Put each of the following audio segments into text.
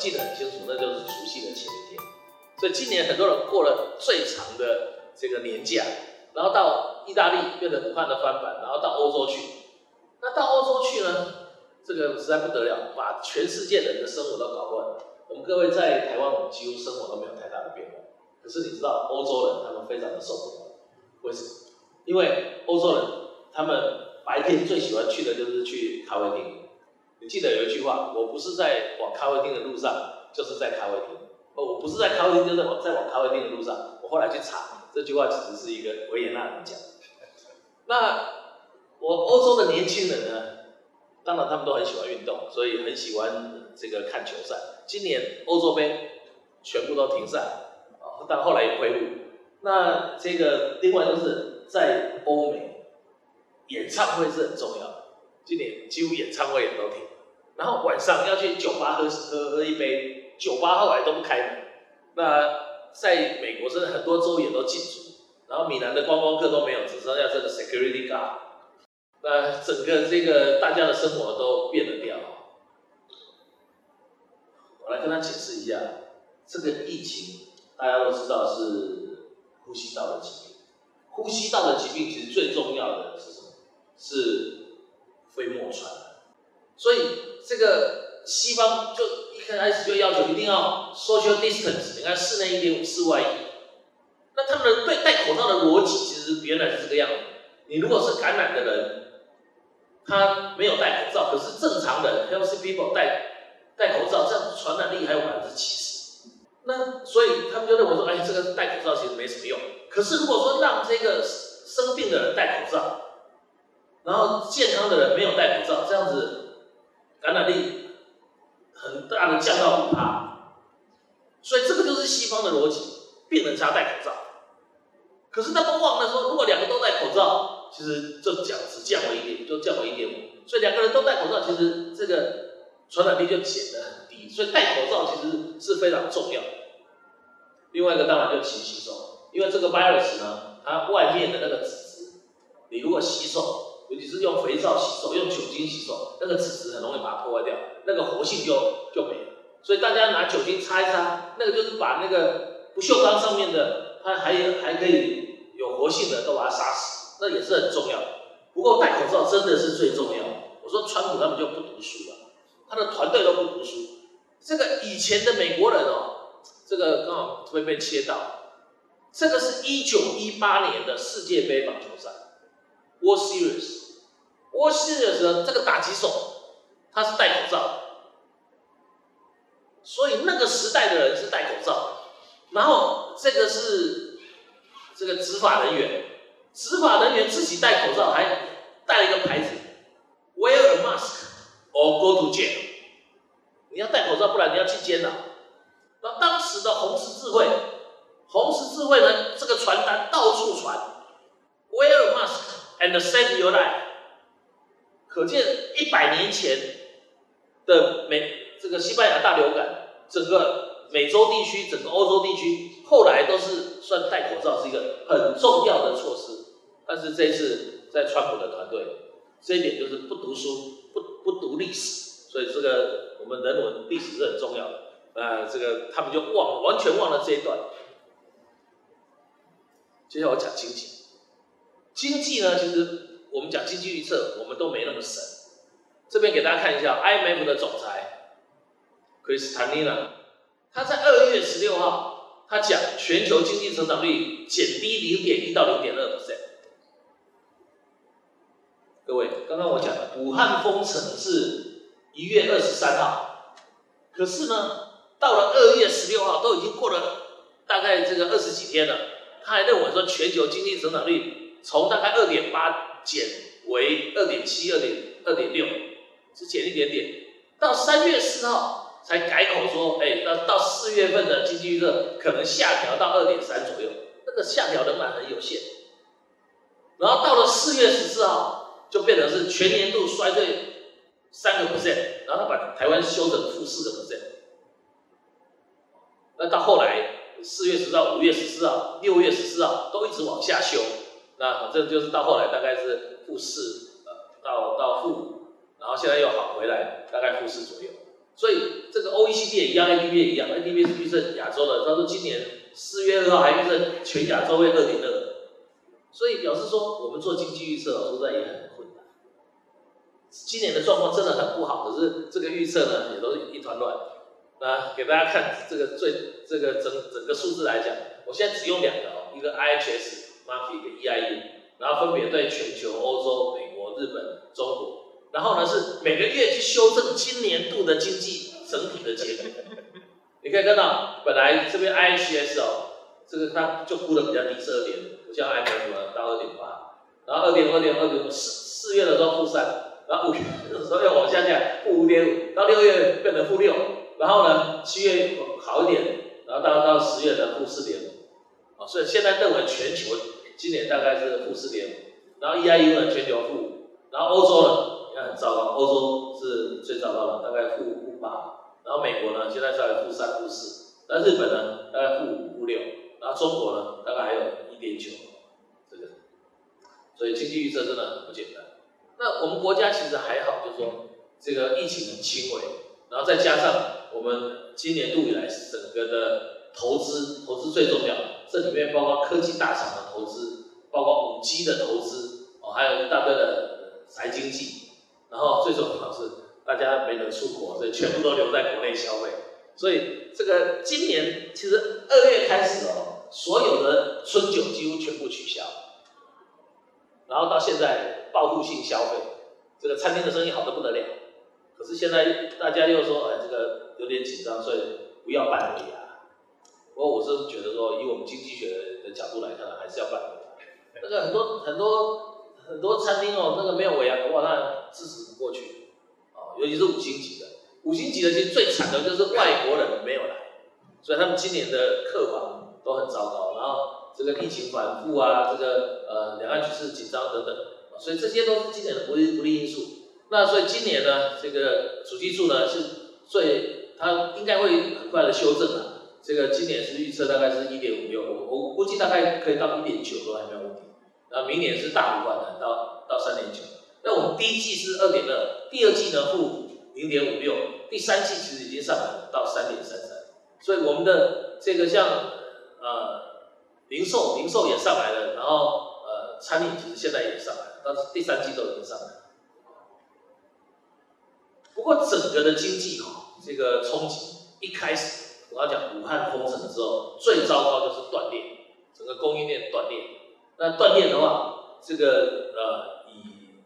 记得很清楚，那就是除夕的前一天。所以今年很多人过了最长的这个年假，然后到意大利变成武汉的翻版，然后到欧洲去。那到欧洲去呢，这个实在不得了，把全世界人的生活都搞乱了。我们各位在台湾，我们几乎生活都没有太大的变化。可是你知道，欧洲人他们非常的受不了，为什么？因为欧洲人他们白天最喜欢去的就是去咖啡厅。你记得有一句话，我不是在往咖啡厅的路上，就是在咖啡厅。哦，我不是在咖啡厅，就是往在往咖啡厅的路上。我后来去查，这句话其实是一个维也纳人讲。那我欧洲的年轻人呢，当然他们都很喜欢运动，所以很喜欢这个看球赛。今年欧洲杯全部都停赛，啊，但后来也恢复。那这个另外就是在欧美，演唱会是很重要的，今年几乎演唱会也都停。然后晚上要去酒吧喝喝喝一杯，酒吧后来都不开门。那在美国，真的很多州也都禁足，然后米兰的观光客都没有，只剩下这个 security guard。那整个这个大家的生活都变了调。我来跟他解释一下，这个疫情大家都知道是呼吸道的疾病，呼吸道的疾病其实最重要的是什么？是飞沫传染。所以这个西方就一开始就要求一定要 social distance，你看室内一点五，室外一。那他们的对戴口罩的逻辑其实原来是这个样子。你如果是感染的人，他没有戴口罩，可是正常人 healthy people 戴戴口罩，这样传染力还有百分之七十。那所以他们就认为说，哎，这个戴口罩其实没什么用。可是如果说让这个生病的人戴口罩，然后健康的人没有戴口罩，这样子。感染力很大的降到五帕，所以这个就是西方的逻辑，病人才戴口罩。可是他们忘了说，如果两个都戴口罩，其实就降只降为一点，就降为一点五。所以两个人都戴口罩，其实这个传染力就减得很低。所以戴口罩其实是非常重要。另外一个当然就勤洗手，因为这个 virus 呢，它外面的那个纸质，你如果洗手。尤其是用肥皂洗手、用酒精洗手，那个纸质很容易把它破坏掉，那个活性就就没了。所以大家拿酒精擦一擦，那个就是把那个不锈钢上面的，它还有还可以有活性的，都把它杀死，那也是很重要。不过戴口罩真的是最重要。我说川普他们就不读书了，他的团队都不读书。这个以前的美国人哦，这个刚好会被切到，这个是一九一八年的世界杯棒球赛，World Series。我是的时候，这个打击手他是戴口罩，所以那个时代的人是戴口罩。然后这个是这个执法人员，执法人员自己戴口罩，还带了一个牌子：Wear a mask or go to jail。你要戴口罩，不然你要进监牢。那当时的红十字会，红十字会呢，这个传单到处传：Wear a mask and save your life。可见一百年前的美这个西班牙大流感，整个美洲地区、整个欧洲地区，后来都是算戴口罩是一个很重要的措施。但是这一次在川普的团队，这一点就是不读书、不不读历史，所以这个我们人文历史是很重要的。啊，这个他们就忘完全忘了这一段。接下来我讲经济，经济呢，其实。我们讲经济预测，我们都没那么神。这边给大家看一下，IMF 的总裁 Chris t a n i n a 他在二月十六号，他讲全球经济成长率减低零点一到零点二 percent。各位，刚刚我讲的武汉封城是一月二十三号，可是呢，到了二月十六号，都已经过了大概这个二十几天了，他还认为说全球经济成长率从大概二点八。减为二点七、二点二点六，只减一点点。到三月四号才改口说，哎，到到四月份的经济预测可能下调到二点三左右，那个下调仍然很有限。然后到了四月十四号，就变成是全年度衰退三个 percent，然后他把台湾修成负四个 percent。那到后来四月十号、五月十四号、六月十四号都一直往下修。那反正就是到后来大概是负四，呃，到到负五，然后现在又好回来，大概负四左右。所以这个 OECD 也一样，ADB 也一样，ADB 是预测亚洲的，他说今年四月二号还预测全亚洲会二点二，所以表示说我们做经济预测说在也很困难。今年的状况真的很不好，可是这个预测呢也都是一团乱。那给大家看这个最这个整整个数字来讲，我现在只用两个哦，一个 IHS m a r k 一个 EIE，然后分别对全球、欧洲、美国、日本、中国。然后呢，是每个月去修正今年度的经济整体的结果。你可以看到，本来这边 IHS 哦，这个它就估的比较低，是二点，不像 IMF 到二点八，然后二点二点二点四四月的时候负三，然后五月的时候又往下降，负五点五，到六月变成负六，然后呢七月好一点，然后到到十月的负四点五，啊，所以现在认为全球今年大概是负四点五，然后 EIU 呢全球负，然后欧洲呢？很糟糕，欧洲是最糟糕的，大概负负八，然后美国呢，现在在负三、负四，那日本呢，大概负五、负六，然后中国呢，大概还有一点九，这个，所以经济预测真的很不简单。那我们国家其实还好，就是说这个疫情很轻微，然后再加上我们今年度以来整个的投资，投资最重要，这里面包括科技大厂的投资，包括五 G 的投资，哦，还有一大堆的宅经济。然后最重要是大家没能出国，所以全部都留在国内消费。所以这个今年其实二月开始哦，所有的春酒几乎全部取消，然后到现在报复性消费，这个餐厅的生意好的不得了。可是现在大家又说，哎，这个有点紧张，所以不要办尾牙。不过我是觉得说，以我们经济学的角度来看呢，还是要办。那个很多很多。很多餐厅哦，那个没有尾牙，的话，那支持不过去，哦，尤其是五星级的，五星级的其实最惨的就是外国人没有来，所以他们今年的客房都很糟糕，然后这个疫情反复啊，这个呃两岸局势紧张等等，所以这些都是今年的不利不利因素。那所以今年呢，这个主计处呢是最，它应该会很快的修正了，这个今年是预测大概是一点五六，我我估计大概可以到一点九都还没有问题。那明年是大幅反弹到到三点九，那我们第一季是二点二，第二季呢负零点五六，第三季其实已经上来了到三点三三，所以我们的这个像呃零售零售也上来了，然后呃餐饮其实现在也上来了，但是第三季都已经上来了。不过整个的经济哈，这个冲击一开始我要讲武汉封城之后，最糟糕就是断裂，整个供应链断裂。那断电的话，这个呃，以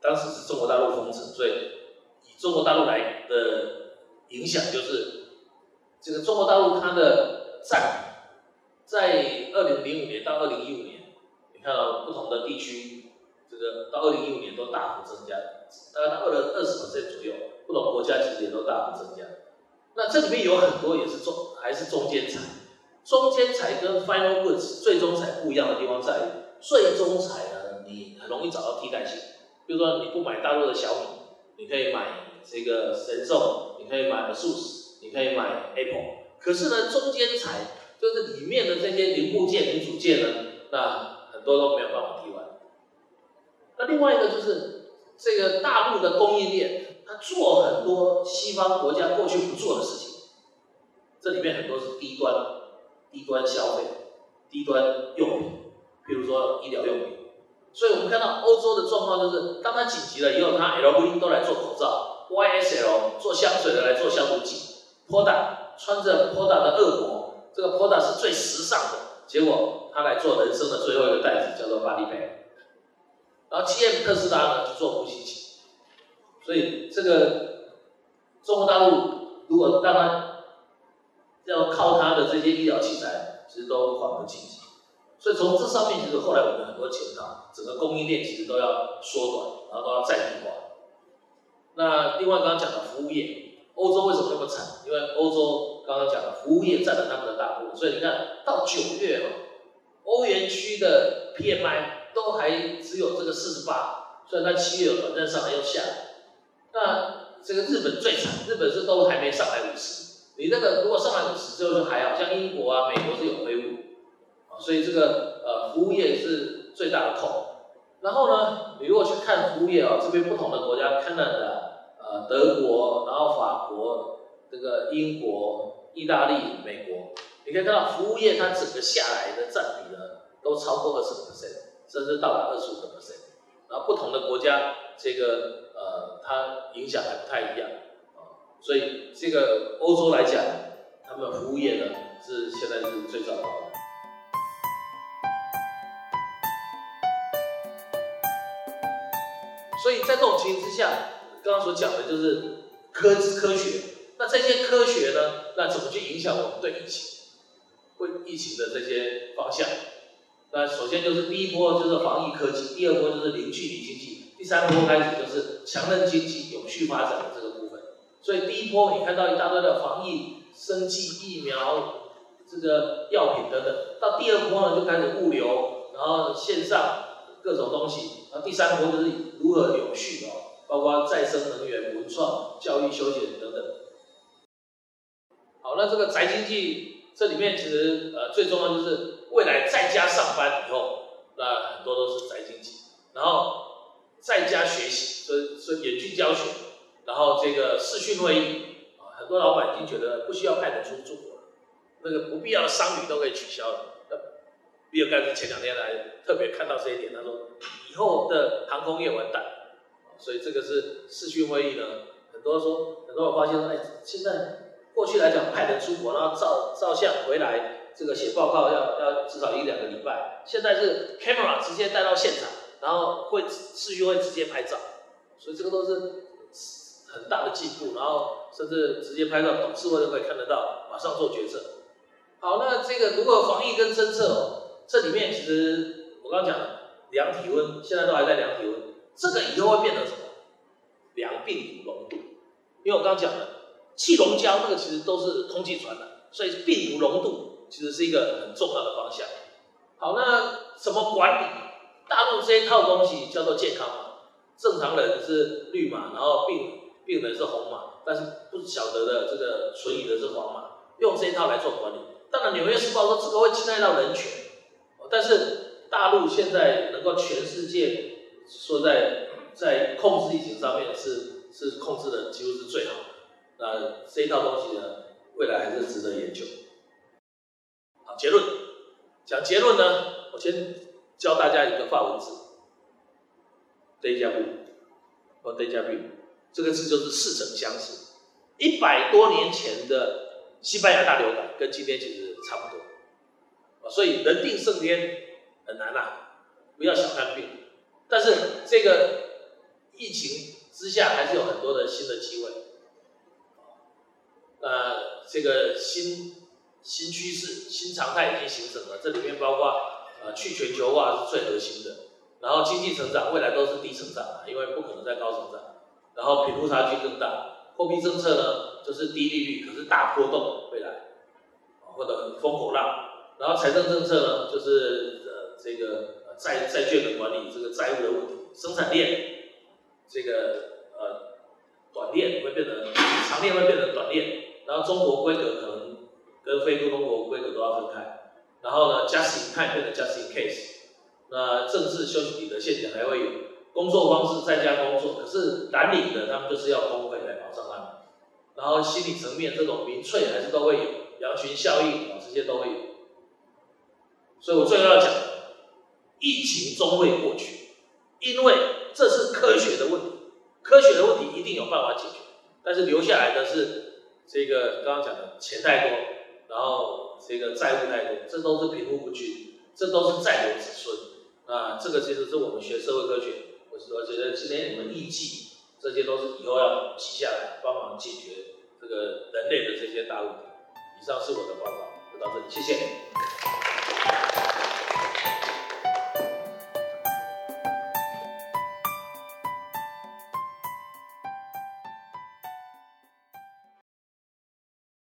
当时是中国大陆封城，所以以中国大陆来的影响就是，这个中国大陆它的占，在二零零五年到二零一五年，你看到不同的地区，这个到二零一五年都大幅增加，大概到了二十 percent 左右，不同国家其实也都大幅增加。那这里面有很多也是中还是中间材。中间材跟 final goods 最终材不一样的地方在于，最终材呢，你很容易找到替代性。比如说你不买大陆的小米，你可以买这个神兽，你可以买 ASUS，你可以买 Apple。可是呢，中间材就是里面的这些零部件、零组件呢，那很多都没有办法替换。那另外一个就是这个大陆的供应链，他做很多西方国家过去不做的事情，这里面很多是低端。低端消费、低端用品，譬如说医疗用品，所以我们看到欧洲的状况就是，当它紧急了以后，它 LV 都来做口罩，YSL 做香水的来做消毒剂，Poda 穿着 Poda 的恶魔，这个 Poda 是最时尚的，结果他来做人生的最后一个袋子，叫做 Body Bag，然后 GM 特斯拉呢就做呼吸器，所以这个中国大陆如果让它要靠它的这些医疗器材，其实都缓不济急。所以从这上面，其实后来我们很多钱啊，整个供应链其实都要缩短，然后都要在地化。那另外刚刚讲的服务业，欧洲为什么那么惨？因为欧洲刚刚讲的服务业占了他们的大部分。所以你看到九月哈，欧元区的 PMI 都还只有这个四十八，虽然它七月短暂上来又下来。那这个日本最惨，日本是都还没上来五十。你那个如果上来五十之后，就还好像英国啊、美国是有恢复，啊，所以这个呃服务业是最大的痛。然后呢，你如果去看服务业啊，这边不同的国家，看到的呃呃德国，然后法国，这个英国、意大利、美国，你可以看到服务业它整个下来的占比呢，都超过二十 percent，甚至到达二十五个 percent。然后不同的国家，这个它影响还不太一样啊，所以这个欧洲来讲，他们服务业呢是现在是最糟糕的。所以在这种情形之下，刚刚所讲的就是科技科学。那这些科学呢，那怎么去影响我们对疫情、会疫情的这些方向？那首先就是第一波就是防疫科技，第二波就是零距离经济，第三波开始就是强韧经济、永续发展的这个部分。所以第一波你看到一大堆的防疫、生计、疫苗、这个药品等等，到第二波呢就开始物流，然后线上。各种东西，然后第三波就是如何永续哦，包括再生能源、文创、教育、休闲等等。好，那这个宅经济这里面其实呃最重要就是未来在家上班以后，那很多都是宅经济，然后在家学习，所以所以远距教学，然后这个视讯会议啊，很多老板已经觉得不需要派人出出国了，那个不必要的商旅都可以取消了。比尔盖茨前两天来特别看到这一点，他说以后的航空业完蛋，所以这个是视讯会议呢。很多说，很多人发现说，哎，现在过去来讲派人出国，然后照照相回来，这个写报告要要至少一两个礼拜。现在是 camera 直接带到现场，然后会视讯会直接拍照，所以这个都是很大的进步。然后甚至直接拍照，董事会都可以看得到，马上做决策。好，那这个如果防疫跟侦测哦。这里面其实我刚刚讲的量体温，现在都还在量体温，这个以后会变成什么？量病毒浓度。因为我刚刚讲的气溶胶，那个其实都是空气传染，所以病毒浓度其实是一个很重要的方向。好，那怎么管理？大陆这一套东西叫做健康码，正常人是绿码，然后病病人是红码，但是不晓得的这个存疑的是黄码，用这一套来做管理。当然，《纽约时报》说这个会侵害到人权。但是大陆现在能够全世界说在在控制疫情上面是是控制的几乎是最好的，那这一套东西呢，未来还是值得研究。好，结论讲结论呢，我先教大家一个法文字，déjà vu 或 déjà vu，这个字就是似曾相识。一百多年前的西班牙大流感跟今天其实差不多。所以人定胜天很难呐，不要小看病。但是这个疫情之下，还是有很多的新的机会。呃，这个新新趋势、新常态已经形成了。这里面包括呃去全球化是最核心的，然后经济成长未来都是低成长，因为不可能再高成长。然后贫富差距更大，货币政策呢就是低利率，可是大波动未来，或者风口浪。然后财政政策呢，就是呃这个呃债债券的管理，这个债务的问题，生产链这个呃短链会变成长链会变成短链，然后中国规格可能跟非洲中国规格都要分开，然后呢，just in time 变成 just in case，那政治休息的陷阱还会有，工作方式在家工作，可是蓝领的他们就是要工会来保障他们，然后心理层面这种民粹还是都会有，羊群效应啊这些都会有。所以我最后要讲，疫情终会过去，因为这是科学的问题，科学的问题一定有办法解决，但是留下来的是这个刚刚讲的钱太多，然后这个债务太多，这都是贫富不均，这都是债留子孙啊，这个其实是我们学社会科学，我我觉得今天你们预计这些都是以后要记下来，帮忙解决这个人类的这些大问题。以上是我的报告，就到这里，谢谢。